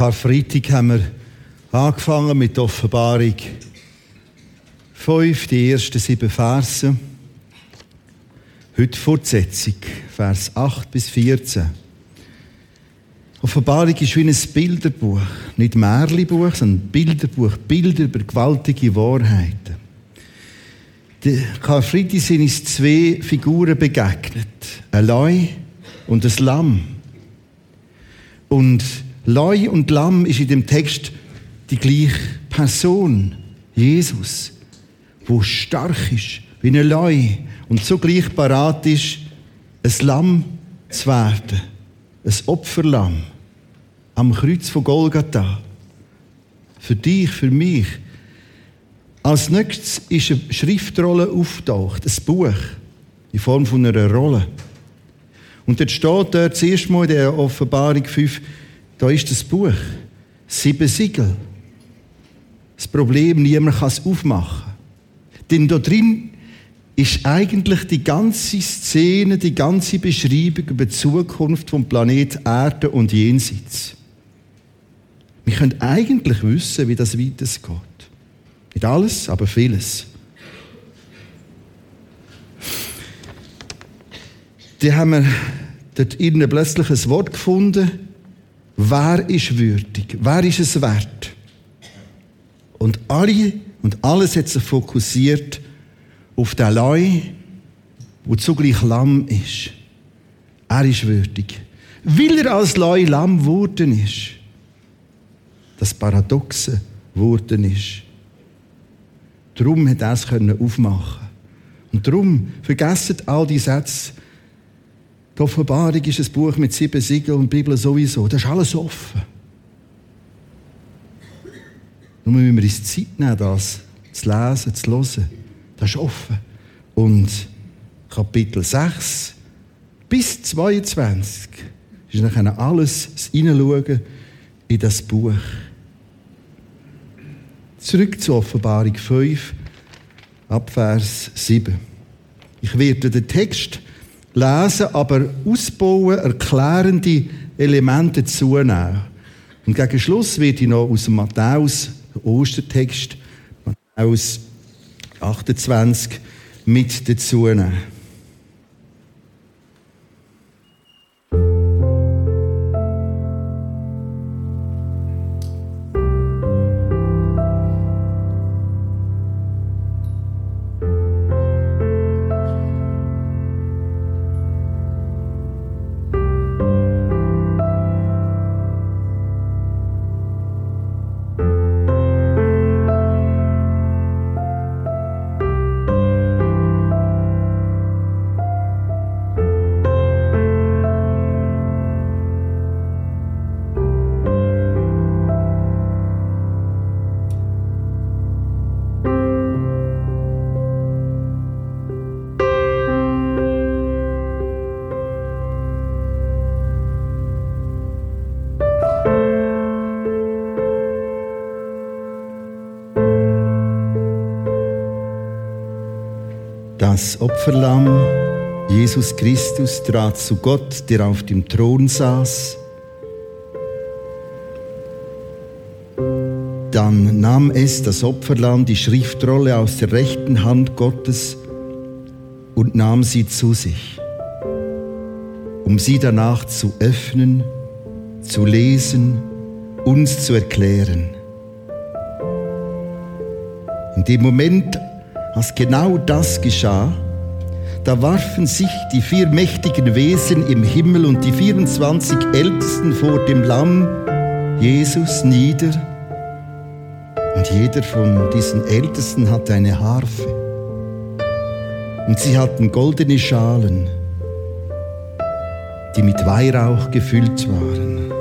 Karfreitag haben wir angefangen mit Offenbarung 5, die ersten sieben Verse. Heute Fortsetzung, Vers 8 bis 14. Offenbarung ist wie ein Bilderbuch. Nicht Märchenbuch, sondern Bilderbuch. Bilder über gewaltige Wahrheiten. Der Karfreitag sind uns zwei Figuren begegnet. Ein Leu und ein Lamm. Und Leu und Lamm ist in dem Text die gleiche Person. Jesus. Wo stark ist, wie ein Leu. Und zugleich parat ist, ein Lamm zu werden. Ein Opferlamm. Am Kreuz von Golgatha. Für dich, für mich. Als nächstes ist eine Schriftrolle auftaucht, ein Buch in Form von einer Rolle. Und dort steht dort zuerst mal in der Offenbarung 5, da ist das Buch. Sieben Siegel. Das Problem, niemand kann es aufmachen. Denn da drin ist eigentlich die ganze Szene, die ganze Beschreibung über die Zukunft vom Planet Erde und Jenseits. Wir können eigentlich wissen, wie das weitergeht. Nicht alles, aber vieles. Die haben wir dort plötzlich ein Wort gefunden. Wer ist würdig? Wer ist es wert? Und alle und alles hat sich fokussiert auf den Leu, wo zugleich Lamm ist. Er ist würdig. Weil er als Leu Lamm geworden ist. Das Paradoxe geworden ist. Darum hat er es aufmachen Und darum vergessen all die Sätze. Die Offenbarung ist ein Buch mit sieben Siegeln und die Bibel sowieso. Das ist alles offen. Nur müssen wir uns Zeit nehmen, das zu lesen, zu hören. Das ist offen. Und Kapitel 6 bis 22 ist dann alles das Hineinschauen in das Buch. Zurück zur Offenbarung 5, Abvers 7. Ich werde den Text lesen, aber ausbauen, erklärende Elemente zunehmen. Und gegen Schluss werde ich noch aus dem Matthäus, Ostertext, Matthäus 28, mit dazu nehmen. Das Opferlamm, Jesus Christus, trat zu Gott, der auf dem Thron saß. Dann nahm es, das Opferlamm, die Schriftrolle aus der rechten Hand Gottes und nahm sie zu sich, um sie danach zu öffnen, zu lesen, uns zu erklären. In dem Moment, als genau das geschah, da warfen sich die vier mächtigen Wesen im Himmel und die 24 Ältesten vor dem Lamm Jesus nieder. Und jeder von diesen Ältesten hatte eine Harfe. Und sie hatten goldene Schalen, die mit Weihrauch gefüllt waren.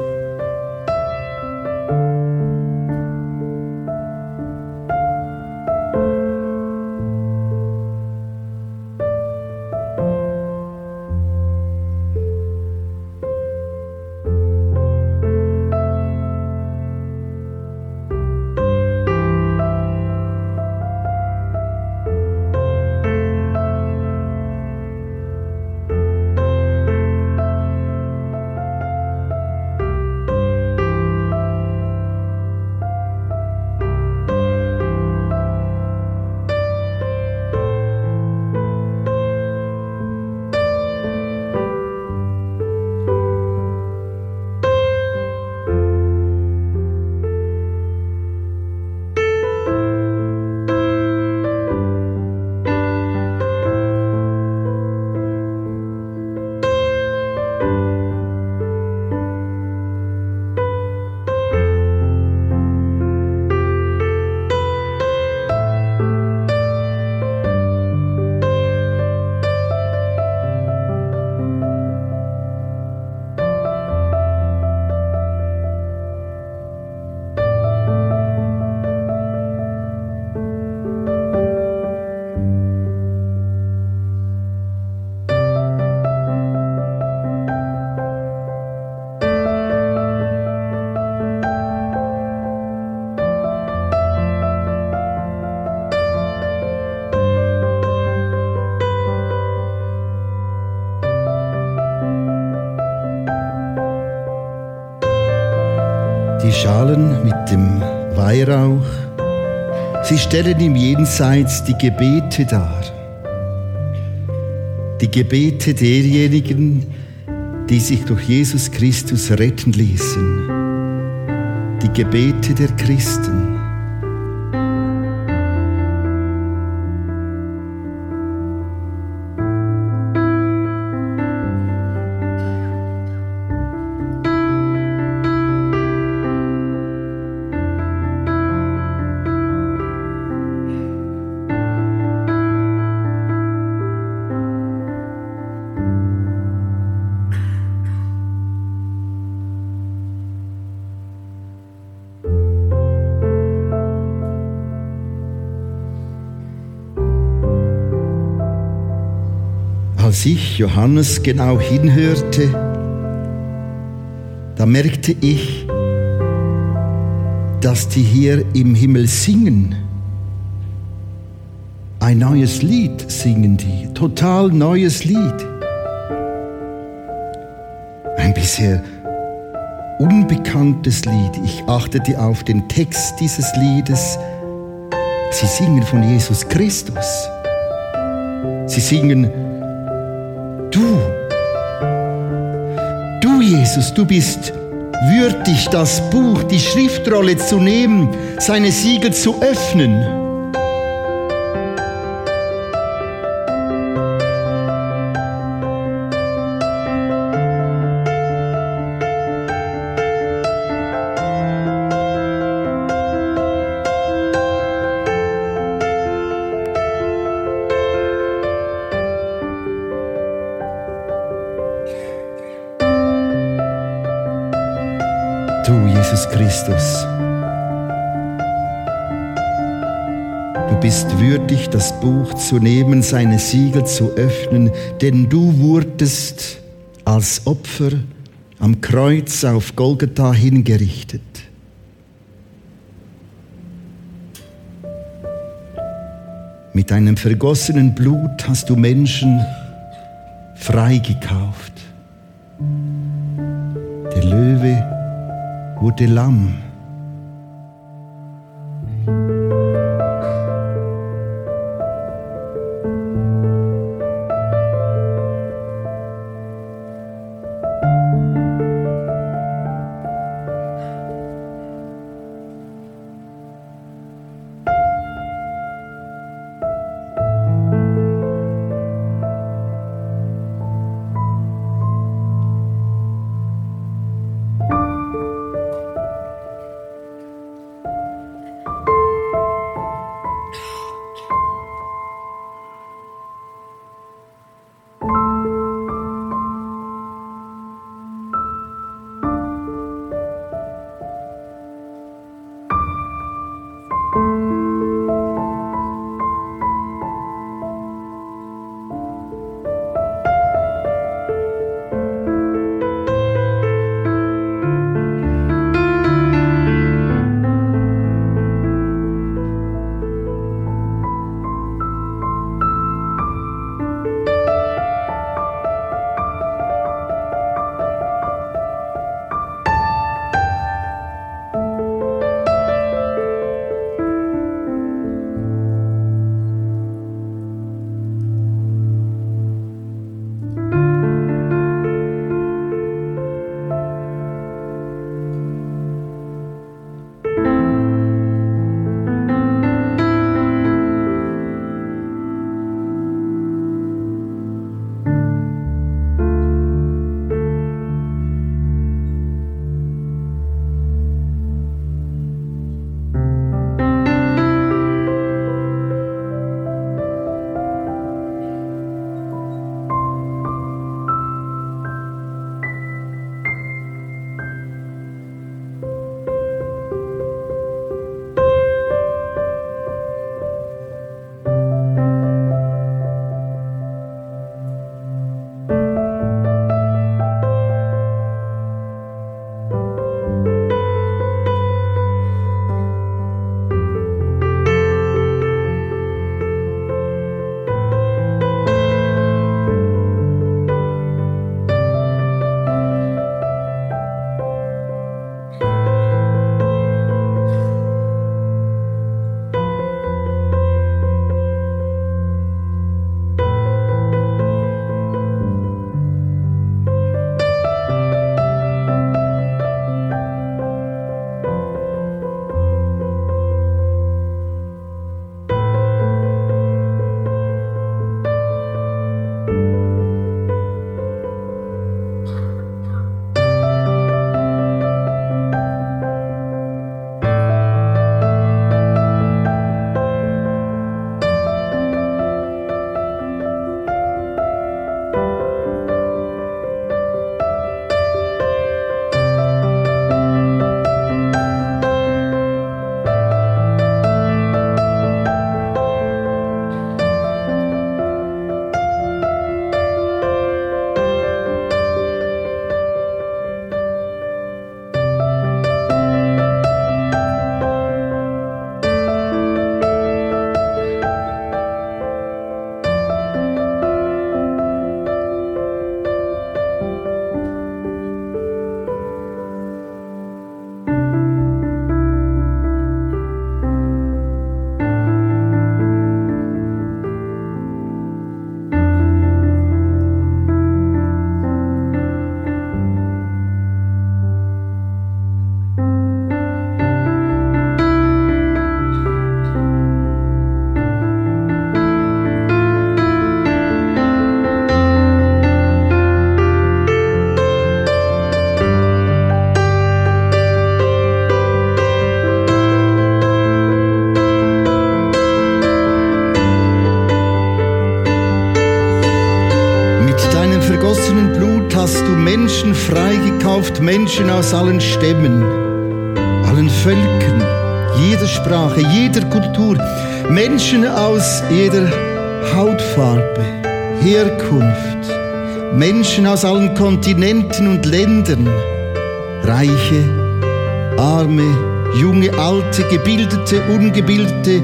Die Schalen mit dem Weihrauch, sie stellen im Jenseits die Gebete dar. Die Gebete derjenigen, die sich durch Jesus Christus retten ließen. Die Gebete der Christen. Ich, Johannes, genau hinhörte, da merkte ich, dass die hier im Himmel singen. Ein neues Lied singen die, total neues Lied. Ein bisher unbekanntes Lied. Ich achtete auf den Text dieses Liedes. Sie singen von Jesus Christus. Sie singen Jesus, du bist würdig, das Buch, die Schriftrolle zu nehmen, seine Siegel zu öffnen. Würdig, das Buch zu nehmen, seine Siegel zu öffnen, denn du wurdest als Opfer am Kreuz auf Golgatha hingerichtet. Mit deinem vergossenen Blut hast du Menschen freigekauft. Der Löwe wurde Lamm. Menschen aus allen Stämmen, allen Völkern, jeder Sprache, jeder Kultur, Menschen aus jeder Hautfarbe, Herkunft, Menschen aus allen Kontinenten und Ländern, Reiche, Arme, junge, alte, gebildete, ungebildete,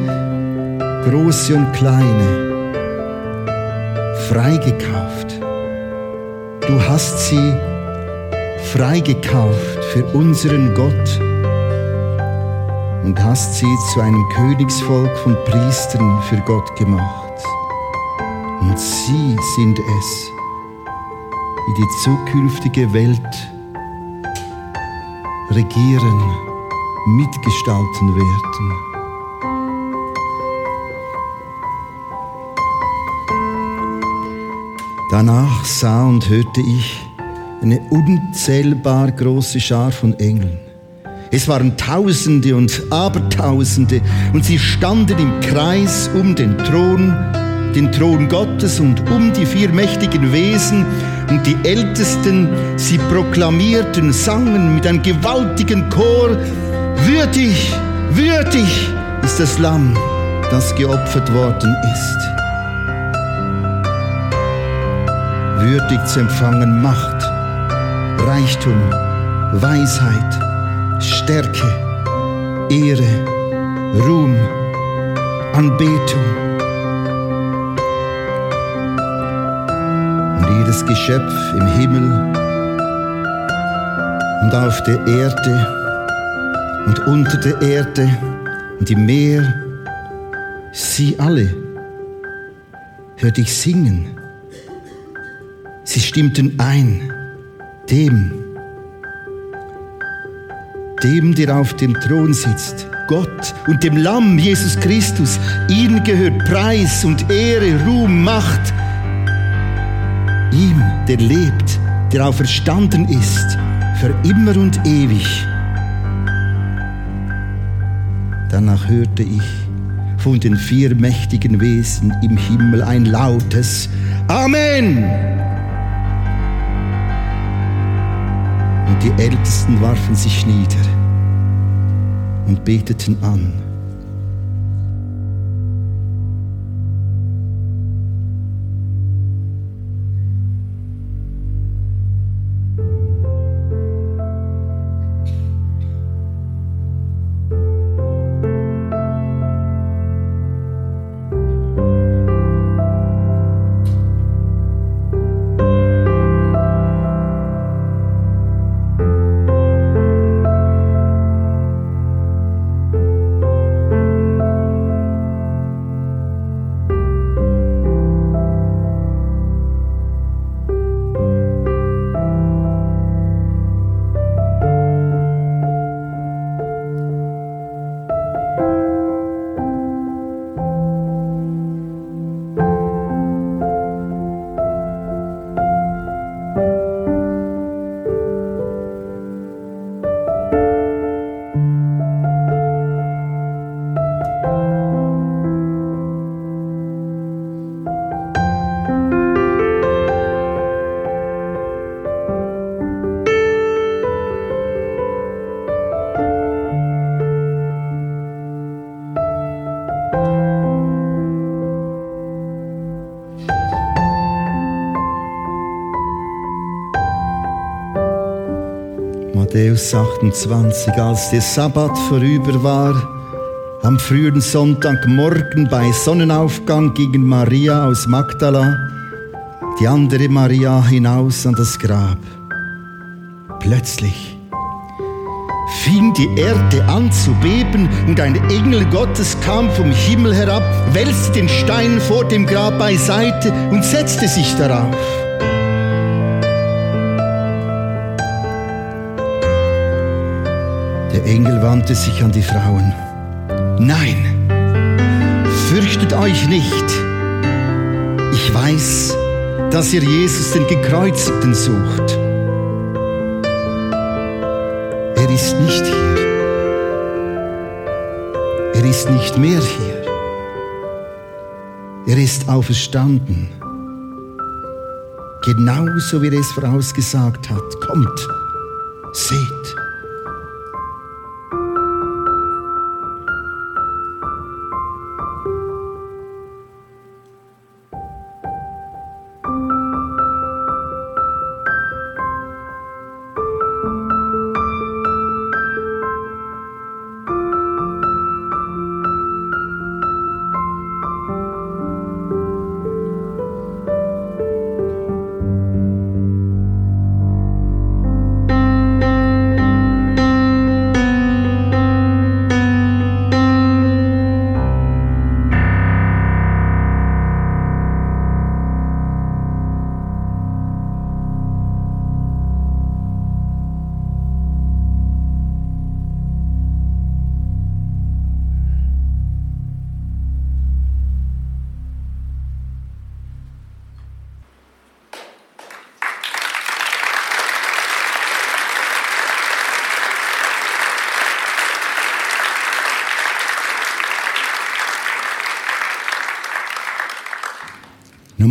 große und kleine, freigekauft. Du hast sie freigekauft für unseren Gott und hast sie zu einem Königsvolk von Priestern für Gott gemacht. Und sie sind es, die die zukünftige Welt regieren, mitgestalten werden. Danach sah und hörte ich eine unzählbar große Schar von Engeln. Es waren Tausende und Abertausende und sie standen im Kreis um den Thron, den Thron Gottes und um die vier mächtigen Wesen und die Ältesten, sie proklamierten, sangen mit einem gewaltigen Chor, würdig, würdig ist das Lamm, das geopfert worden ist. Würdig zu empfangen Macht, Reichtum, Weisheit, Stärke, Ehre, Ruhm, Anbetung. jedes Geschöpf im Himmel und auf der Erde und unter der Erde und im Meer, sie alle hörte ich singen. Sie stimmten ein, dem, dem, der auf dem Thron sitzt, Gott und dem Lamm Jesus Christus. Ihnen gehört Preis und Ehre, Ruhm, Macht ihm, der lebt, der auferstanden ist, für immer und ewig. Danach hörte ich von den vier mächtigen Wesen im Himmel ein lautes Amen. Und die Ältesten warfen sich nieder und beteten an. Matthäus 28, als der Sabbat vorüber war, am frühen Sonntagmorgen bei Sonnenaufgang gingen Maria aus Magdala, die andere Maria hinaus an das Grab. Plötzlich fing die Erde an zu beben und ein Engel Gottes kam vom Himmel herab, wälzte den Stein vor dem Grab beiseite und setzte sich darauf. Der Engel wandte sich an die Frauen. Nein, fürchtet euch nicht. Ich weiß, dass ihr Jesus den Gekreuzigten sucht. Er ist nicht hier. Er ist nicht mehr hier. Er ist auferstanden. Genauso wie er es vorausgesagt hat. Kommt, seht.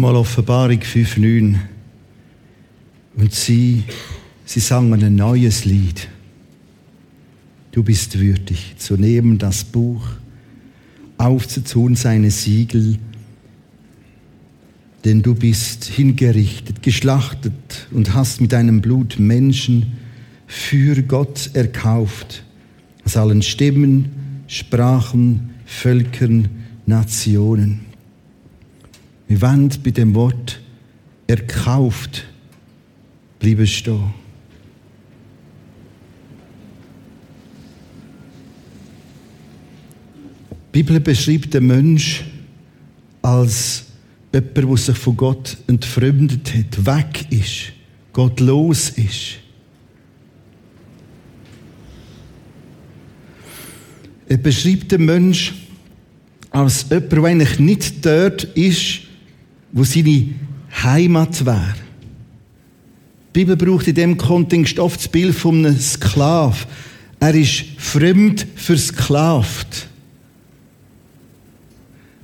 Nochmal Offenbarung 5,9. Und sie, sie sangen ein neues Lied. Du bist würdig, zu nehmen das Buch, aufzutun seine Siegel, denn du bist hingerichtet, geschlachtet und hast mit deinem Blut Menschen für Gott erkauft, aus allen Stimmen, Sprachen, Völkern, Nationen. Wir wollen bei dem Wort erkauft bleiben stehen. Die Bibel beschreibt den Mensch als jemand, der sich von Gott entfremdet hat, weg ist, gottlos ist. Er beschreibt den Mensch als jemand, der eigentlich nicht dort ist, wo seine Heimat wäre. Die Bibel braucht in dem Kontext oft das Bild von einem Sklav. Er ist fremd versklavt.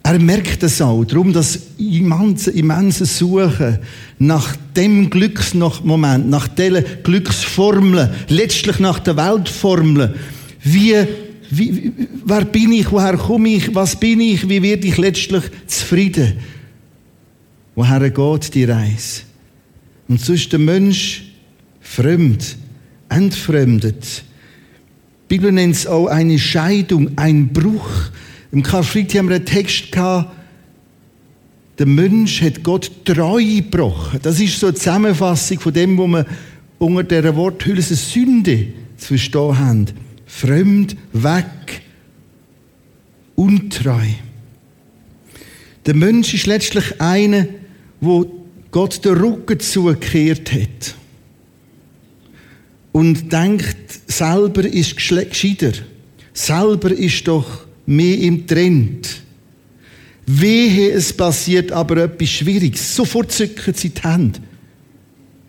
Er merkt es auch, darum das immense, immense Suchen nach dem Glücksmoment, nach dieser Glücksformel, letztlich nach der Weltformel. Wie, wie, wer bin ich, woher komme ich, was bin ich, wie werde ich letztlich zufrieden? Woher geht die Reise? Und so ist der Mensch fremd, entfremdet. Die Bibel nennt es auch eine Scheidung, ein Bruch. Im Karfreitag haben wir einen Text gehabt, der Mensch hat Gott treu gebrochen. Das ist so eine Zusammenfassung von dem, was wir unter dieser Worthülse Sünde zu verstehen haben. Fremd, weg, untreu. Der Mensch ist letztlich einer, wo Gott den Rücken zugekehrt hat und denkt, selber ist gescheiter, selber ist doch mehr im Trend. Wehe, es passiert aber etwas Schwieriges. Sofort zücken sie die Hände.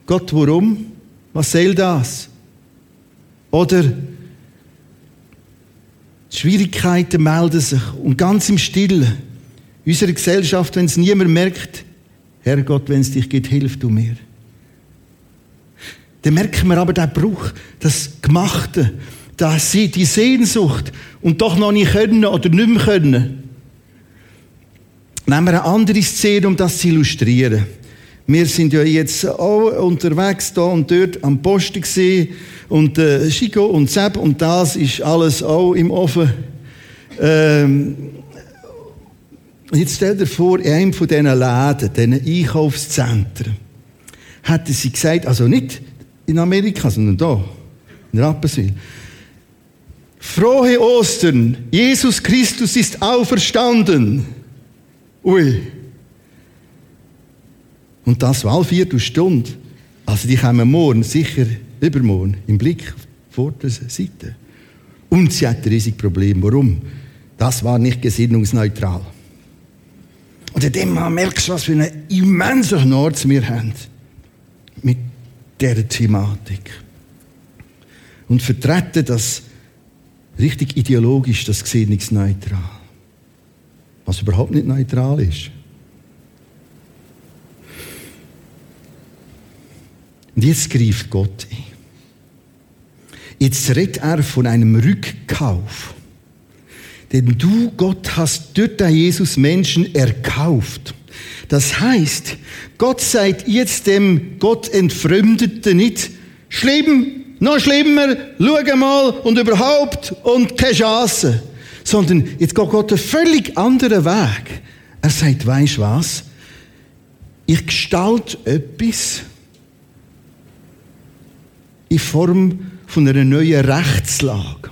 Gott, warum? Was soll das? Oder Schwierigkeiten melden sich und ganz im Stillen. Unsere Gesellschaft, wenn es niemand merkt, Herrgott, wenn es dich gibt, hilf du mir. Dann merken wir aber den Bruch, das Gemachte, das, die Sehnsucht und doch noch nicht können oder nicht mehr können. Nehmen wir eine andere Szene, um das zu illustrieren. Wir sind ja jetzt auch unterwegs da und dort am Posten gesehen und äh, Chico und Sepp und das ist alles auch im Ofen. Ähm, jetzt stell dir vor, in einem von diesen Läden, diesen Einkaufszentren, hätte sie gesagt, also nicht in Amerika, sondern da, in Rapperswil. Frohe Ostern, Jesus Christus ist auferstanden. Ui. Und das war Viertelstunde. Also die kommen morgen, sicher übermorgen, im Blick vor der Seite. Und sie hat ein riesiges Problem. Warum? Das war nicht gesinnungsneutral. Und in dem Moment merkst du, was für einen immensen Knorz wir haben. Mit dieser Thematik. Und vertreten das richtig ideologisch, das gesinnungsneutral. Was überhaupt nicht neutral ist. Und jetzt greift Gott ein. Jetzt redet er von einem Rückkauf. Denn du, Gott, hast durch den Jesus Menschen erkauft. Das heißt, Gott sagt jetzt dem Gott Entfremdeten nicht, schlimm, noch schlimmer, schau mal und überhaupt und keine Chance. Sondern jetzt geht Gott einen völlig anderen Weg. Er sagt, weisst was? Ich gestalte etwas in Form von einer neuen Rechtslage.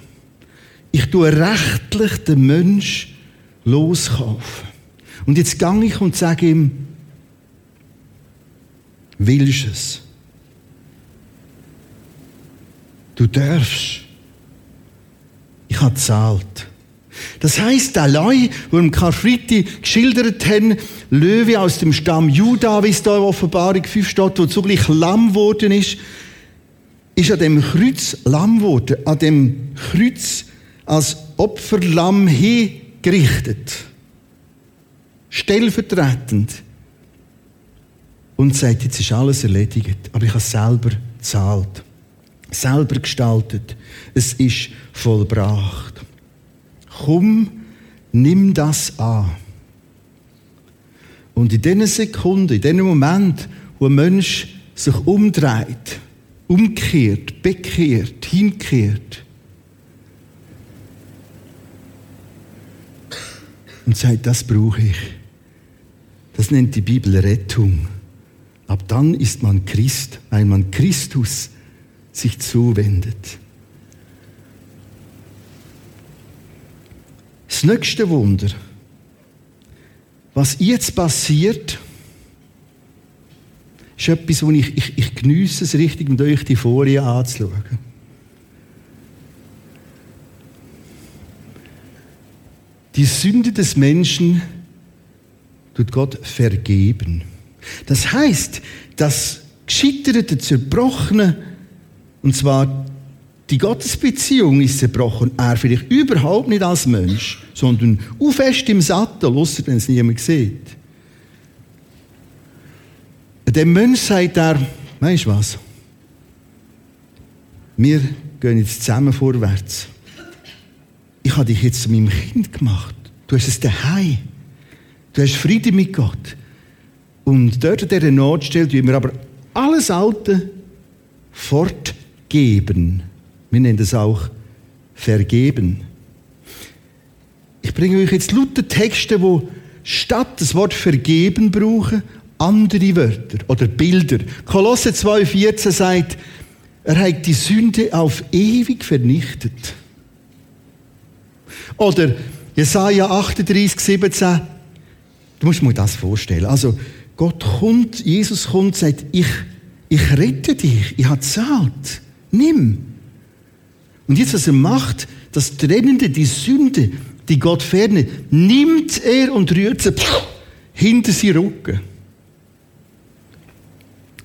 Ich tue rechtlich den Mensch loskaufen. Und jetzt gehe ich und sage ihm, willst es? Du darfst. Ich habe gezahlt. Das heißt, der Leu, wo im Karfreitag geschildert haben, Löwe aus dem Stamm Juda, wie es da in Offenbarung 5 steht, wo zugleich Lamm geworden ist, ist an dem Kreuz Lamm geworden, an dem Kreuz als Opferlamm hingerichtet. Stellvertretend. Und sagt, jetzt ist alles erledigt, aber ich habe selber gezahlt. Selber gestaltet. Es ist vollbracht. Komm, nimm das an. Und in diesen Sekunden, in diesem Moment, wo ein Mensch sich umdreht, umkehrt, bekehrt, hinkehrt und sagt, das brauche ich. Das nennt die Bibel Rettung. Ab dann ist man Christ, weil man Christus sich zuwendet. Das nächste Wunder, was jetzt passiert, ist etwas, wo ich, ich, ich geniesse es richtig, mit euch die Folie anzuschauen. Die Sünde des Menschen tut Gott vergeben. Das heißt, das gescheiterte, zerbrochene, und zwar die Gottesbeziehung ist zerbrochen. Er vielleicht überhaupt nicht als Mensch, sondern fest im Sattel, außer wenn es niemand sieht. Dem Mensch sagt er, weißt du was? Wir gehen jetzt zusammen vorwärts. Ich habe dich jetzt zu meinem Kind gemacht. Du hast es daheim. Du hast Frieden mit Gott. Und dort in dieser Notstelle tun wir aber alles Alte fortgeben. Wir nennen das auch vergeben. Ich bringe euch jetzt lauter Texte, wo statt das Wort vergeben brauchen, andere Wörter oder Bilder. Kolosse 2,14 sagt, er hat die Sünde auf ewig vernichtet. Oder Jesaja 38, 17, du musst mir das vorstellen. Also, Gott kommt, Jesus kommt, sagt, ich, ich rette dich, ich habe zahlt, nimm. Und jetzt, was er macht, das Trennende, die Sünde, die Gott ferne, nimmt er und rührt sie hinter sie Rücken.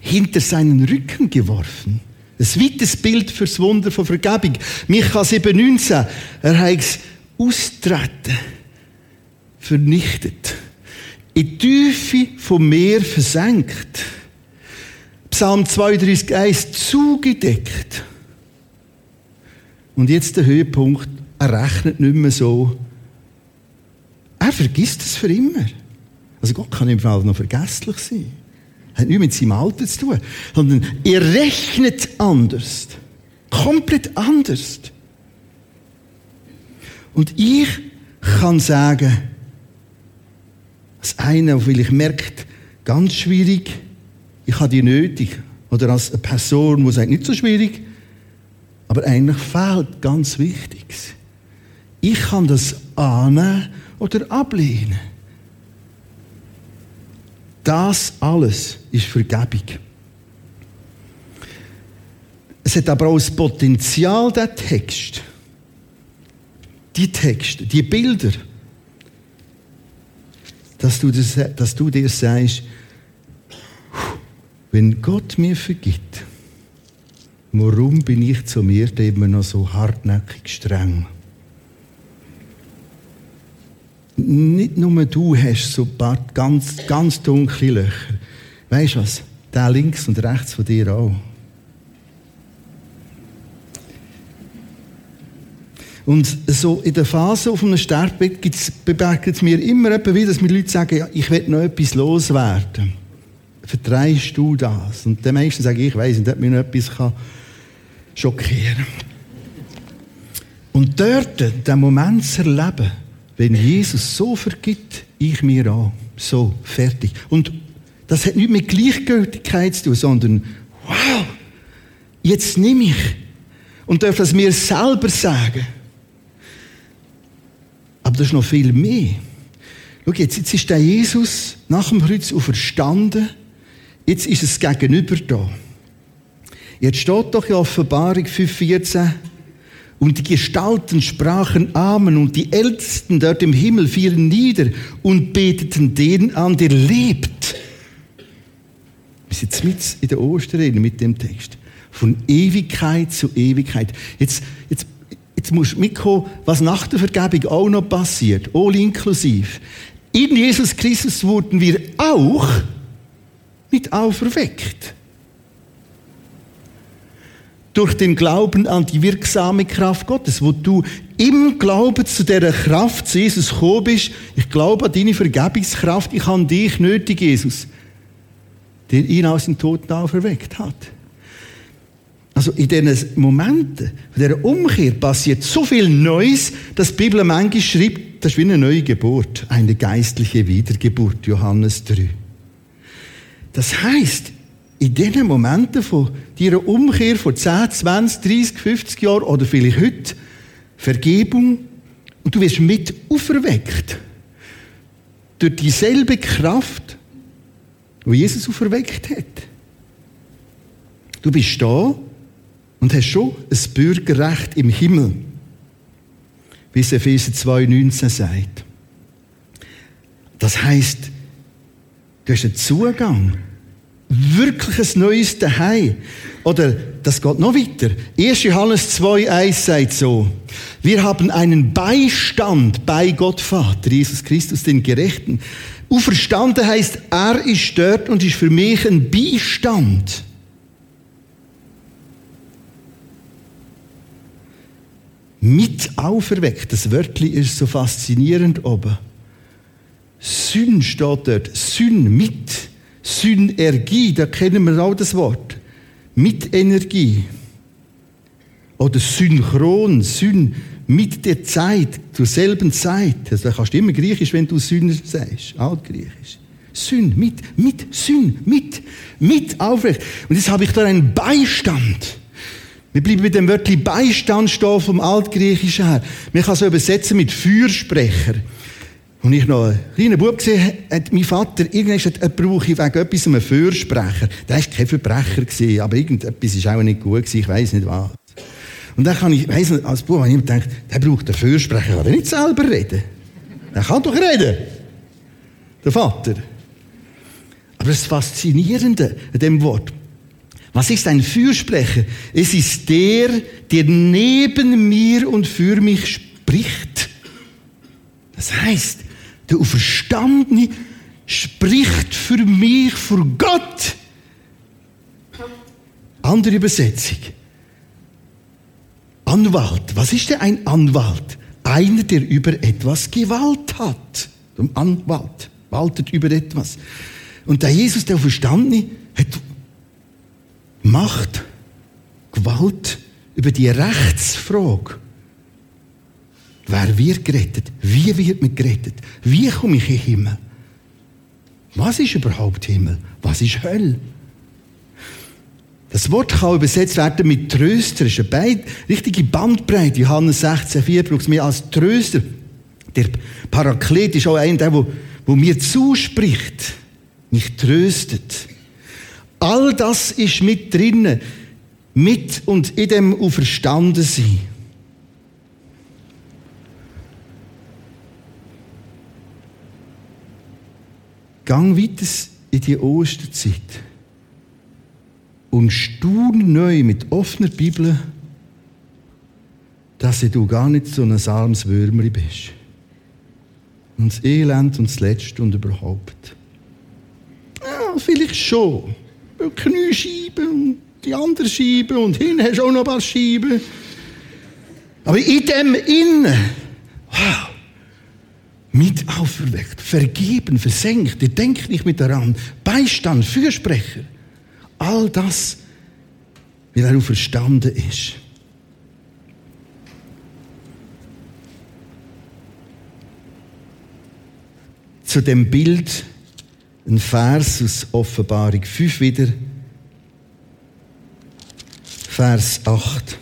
Hinter seinen Rücken geworfen. Ein weites Bild fürs Wunder von Vergebung. Micha 7,19. Er es austreten, vernichtet. In die Tiefe vom Meer versenkt. Psalm 32,1 zugedeckt. Und jetzt der Höhepunkt, er rechnet nicht mehr so. Er vergisst es für immer. Also Gott kann im Fall noch vergesslich sein. Hat nichts mit seinem Alter zu tun. Sondern er rechnet anders. Komplett anders. Und ich kann sagen, als einer, der vielleicht merkt, ganz schwierig, ich habe die nötig. Oder als eine Person, die sagt, nicht so schwierig, aber eigentlich fehlt ganz Wichtiges. Ich kann das annehmen oder ablehnen. Das alles ist Vergebung. Es hat aber auch das Potenzial, der Text, die Texte, die Bilder, dass du, das, dass du dir sagst, wenn Gott mir vergibt, Warum bin ich zu mir immer noch so hartnäckig streng? Nicht nur du hast so ein paar ganz, ganz dunkle Löcher. Weißt du was? Der links und rechts von dir auch. Und so in der Phase auf einem Sterbebett begegnet es mir immer wieder, dass mir Leute sagen, ja, ich will noch etwas loswerden. Verdreist du das? Und die meisten sagen, ich weiß nicht, ob mich noch etwas schockieren kann. Und dort den Moment zu erleben, wenn Jesus so vergibt, ich mir an. So, fertig. Und das hat nichts mit Gleichgültigkeit zu tun, sondern, wow, jetzt nehme ich und darf das mir selber sagen. Aber das ist noch viel mehr. Schau jetzt, jetzt ist der Jesus nach dem Kreuz auferstanden. Jetzt ist es Gegenüber da. Jetzt steht doch in Offenbarung 5,14 und die Gestalten sprachen Amen und die Ältesten dort im Himmel fielen nieder und beteten den an, der lebt. Wir sind jetzt mit in der Osterrede mit dem Text. Von Ewigkeit zu Ewigkeit. Jetzt, jetzt, jetzt musst du mitkommen, was nach der Vergebung auch noch passiert. All inklusiv. In Jesus Christus wurden wir auch mit auferweckt durch den Glauben an die wirksame Kraft Gottes, wo du im Glauben zu dieser Kraft zu Jesus gekommen bist. Ich glaube an deine Vergebungskraft, ich habe dich nötig, Jesus, der ihn aus den Toten auferweckt hat. Also in diesen Momenten der Umkehr passiert so viel Neues, dass die Bibel manchmal schreibt, das ist wie eine neue Geburt, eine geistliche Wiedergeburt, Johannes 3. Das heißt, in diesen Momenten von deiner Umkehr vor 10, 20, 30, 50 Jahren oder vielleicht heute Vergebung und du wirst mit auferweckt. Durch dieselbe Kraft, die Jesus auferweckt hat. Du bist da und hast schon ein Bürgerrecht im Himmel, wie es Epheser 2,19 sagt. Das heißt, du hast einen Zugang wirklich ein neues Daheim. Oder, das geht noch weiter. 1. Johannes 2,1 sagt so, wir haben einen Beistand bei Gott Vater, Jesus Christus, den Gerechten. Auferstanden heißt, er ist dort und ist für mich ein Beistand. Mit auferweckt. Das Wörtli ist so faszinierend oben. Sünn steht dort. Sünn mit. Synergie, da kennen wir auch das Wort. Mit Energie. Oder synchron, syn, mit der Zeit, zur selben Zeit. Also, da kannst du immer Griechisch, wenn du Sünder sagst. Altgriechisch. Syn, mit, mit, Syn, mit, mit aufrecht. Und jetzt habe ich da einen Beistand. Wir bleiben mit dem Wörtchen Beistand stehen vom Altgriechischen her. Man kann so übersetzen mit Fürsprecher. Und ich noch ein kleiner Bub gesehen, hat mein Vater irgendwann gesagt, er brauche wegen etwas einen Fürsprecher. Der war kein Verbrecher, gewesen, aber irgendetwas war auch nicht gut, gewesen, ich weiß nicht was. Und dann kann ich, weiss nicht, als Bub ich immer gedacht, der braucht einen Fürsprecher, kann er nicht selber reden? Der kann doch reden. Der Vater. Aber das Faszinierende an dem Wort, was ist ein Fürsprecher? Es ist der, der neben mir und für mich spricht. Das heißt, der Auferstandene spricht für mich vor Gott. Andere Übersetzung. Anwalt. Was ist denn ein Anwalt? Einer, der über etwas Gewalt hat. Ein Anwalt waltet über etwas. Und der Jesus, der Verstandene, hat Macht, Gewalt über die Rechtsfrage. Wer wird gerettet? Wie wird man gerettet? Wie komme ich in den Himmel? Was ist überhaupt Himmel? Was ist Hölle? Das Wort kann übersetzt werden mit Tröster. Das ist eine richtige Bandbreite. Johannes 16, 4 braucht es mehr als Tröster. Der Paraklet ist auch einer, der, wo mir zuspricht, mich tröstet. All das ist mit drinnen, mit und in dem Auferstandensein. Gang weiter in die Osterzeit und staun neu mit offener Bibel, dass du gar nicht so ein armes Würmeri bist. Und das Elend und das Letzte und überhaupt. Ja, vielleicht schon. Kniescheibe und die andere Scheibe und hinten hast du auch noch ein paar Scheiben. Aber in dem Innen, wow, mit auferweckt, vergeben, versenkt, ihr denkt nicht mit daran, Beistand, Fürsprecher, all das, weil er verstanden ist. Zu dem Bild ein Vers aus Offenbarung 5 wieder, Vers 8.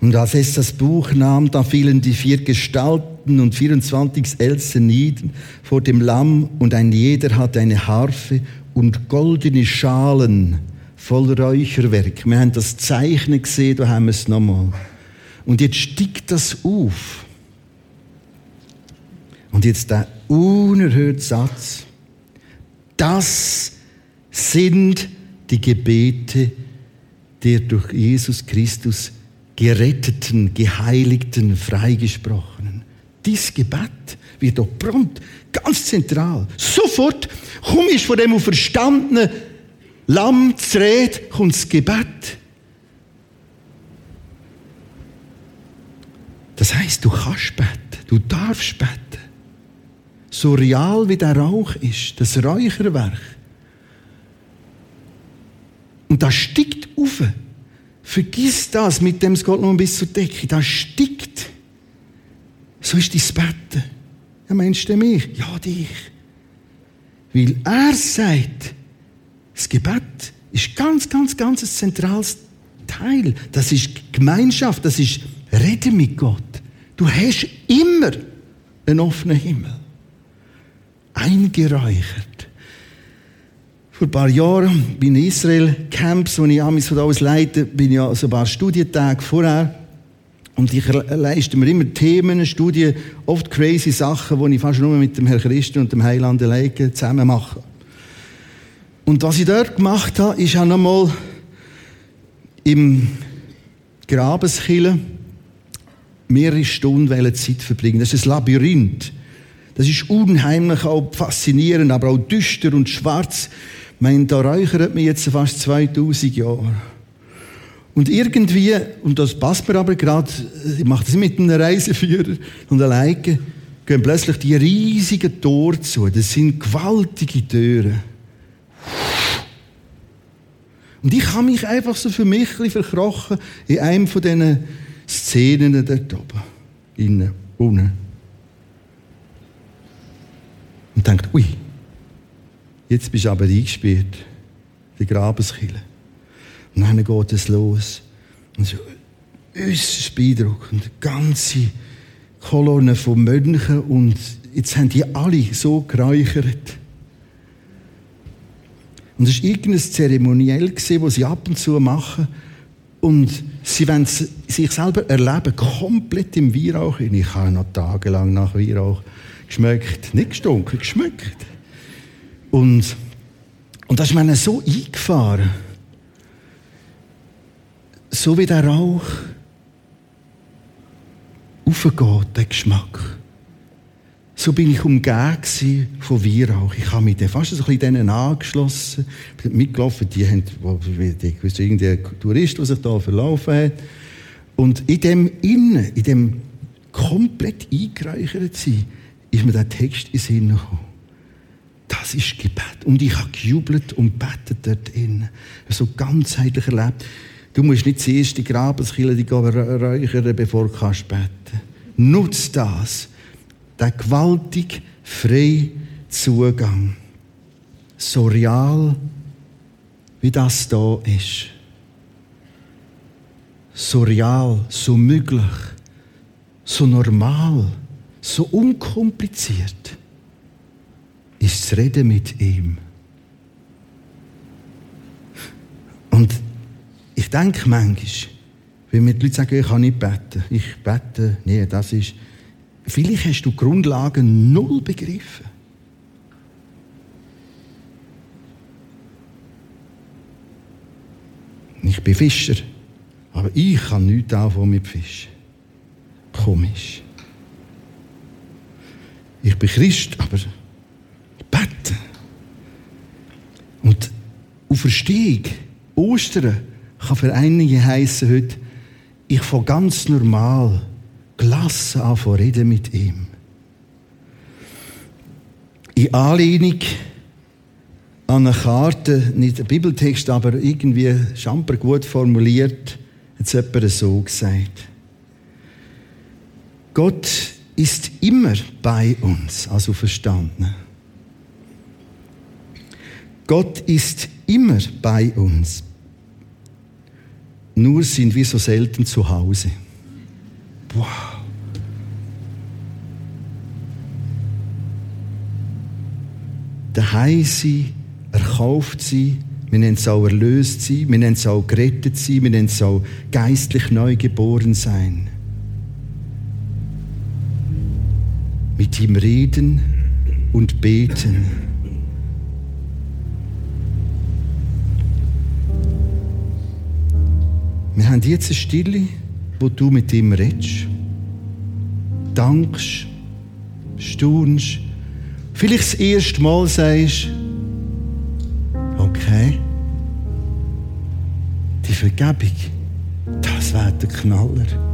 Und als es das Buch nahm, da fielen die vier Gestalten und 24 Ältesten nieder vor dem Lamm und ein jeder hatte eine Harfe und goldene Schalen voll Räucherwerk. Wir haben das Zeichnen gesehen, da haben wir es nochmal. Und jetzt stiegt das auf. Und jetzt der unerhörte Satz. Das sind die Gebete der durch Jesus Christus geretteten, geheiligten, freigesprochenen. Dies Gebet wird doch prompt, ganz zentral. Sofort komm ich von dem verstandenen Lamm zu reden, kommt das Gebet. Das heißt, du kannst beten, du darfst beten. So real wie der Rauch ist, das Räucherwerk. Und das stickt auf. Vergiss das, mit dem es geht noch bis zur Decke. Das stickt. So ist dein Betten. Ja, meinst du mich? Ja, dich. Weil er sagt, das Gebet ist ganz, ganz, ganz ein zentrales Teil. Das ist Gemeinschaft, das ist Reden mit Gott. Du hast immer einen offenen Himmel. Eingeräuchert. Vor ein paar Jahren bin ich in Israel Camps, wo ich amigs von aus leite, bin ja so ein paar Studientage vorher. Und ich leiste mir immer Themen, Studien, oft crazy Sachen, die ich fast nur mit dem Herrn Christen und dem Heiland alleine zusammen mache. Und was ich dort gemacht habe, ist auch nochmal im Grabeskille mehrere Stunden Zeit verbringen. Das ist ein Labyrinth. Das ist unheimlich, auch faszinierend, aber auch düster und schwarz. Ich meine, da räuchert man jetzt fast 2000 Jahre. Und irgendwie, und das passt mir aber gerade, ich mache das mit einem Reiseführer und alleine, gehen plötzlich die riesigen Tore zu. Das sind gewaltige Türen. Und ich habe mich einfach so für mich ein verkrochen in einem von diesen Szenen dort oben. Innen, unten. Und denkt, ui, Jetzt bist du aber eingespielt. Die Grabeskille. Und dann geht es los. Und so äußerst beeindruckend. Ganze Kolonnen von Mönchen und jetzt haben die alle so geräuchert. Und es war irgendein Zeremoniell, das sie ab und zu machen. Und sie wollen sich selber erleben, komplett im Weihrauch. Ich habe noch tagelang nach Weihrauch geschmeckt. Nicht gestunken, geschmeckt. Und, und das ist mir so eingefahren. So wie der Rauch aufgeht, der Geschmack. So bin ich umgeben von Weihrauch. Ich habe mich dann fast ein bisschen denen angeschlossen, mitgelaufen. Die haben, ich wusste, irgendein Tourist, der sich da verlaufen hat. Und in dem Innen, in dem komplett eingereichert sein, ist mir der Text in Sinn gekommen. Das ist Gebet. Und ich habe gejubelt und betet dort in. So ganzheitlich erlebt. Du musst nicht zuerst die Grabeskille die räuchern, bevor du kannst beten. Nutz das. Der gewaltig freie Zugang. So real, wie das da ist. So real, so möglich, so normal, so unkompliziert ist das Reden mit ihm. Und ich denke manchmal, wenn mir die Leute sagen, ich kann nicht beten, ich bete, nee, das ist, vielleicht hast du die Grundlagen null begriffen. Ich bin Fischer, aber ich kann nichts anfangen mit Fischen. Komisch ich bin Christ, aber bete. Und Auferstehung, Ostern, kann für einige heissen heute, ich von ganz normal, gelassen an reden mit ihm. In Anlehnung an eine Karte, nicht ein Bibeltext, aber irgendwie schamper gut formuliert, hat es jemand so gesagt. Gott ist immer bei uns, also verstanden. Gott ist immer bei uns. Nur sind wir so selten zu Hause. Wow. Daheim sein, erkauft sein, wir nennen es auch erlöst sein, wir nennen es auch gerettet sein, wir nennen es auch geistlich neu geboren sein. Mit ihm reden und beten. Wir haben jetzt eine Stille, wo du mit ihm redest, dankst, staunst, vielleicht das erste Mal sagst, okay, die Vergebung, das wäre der Knaller.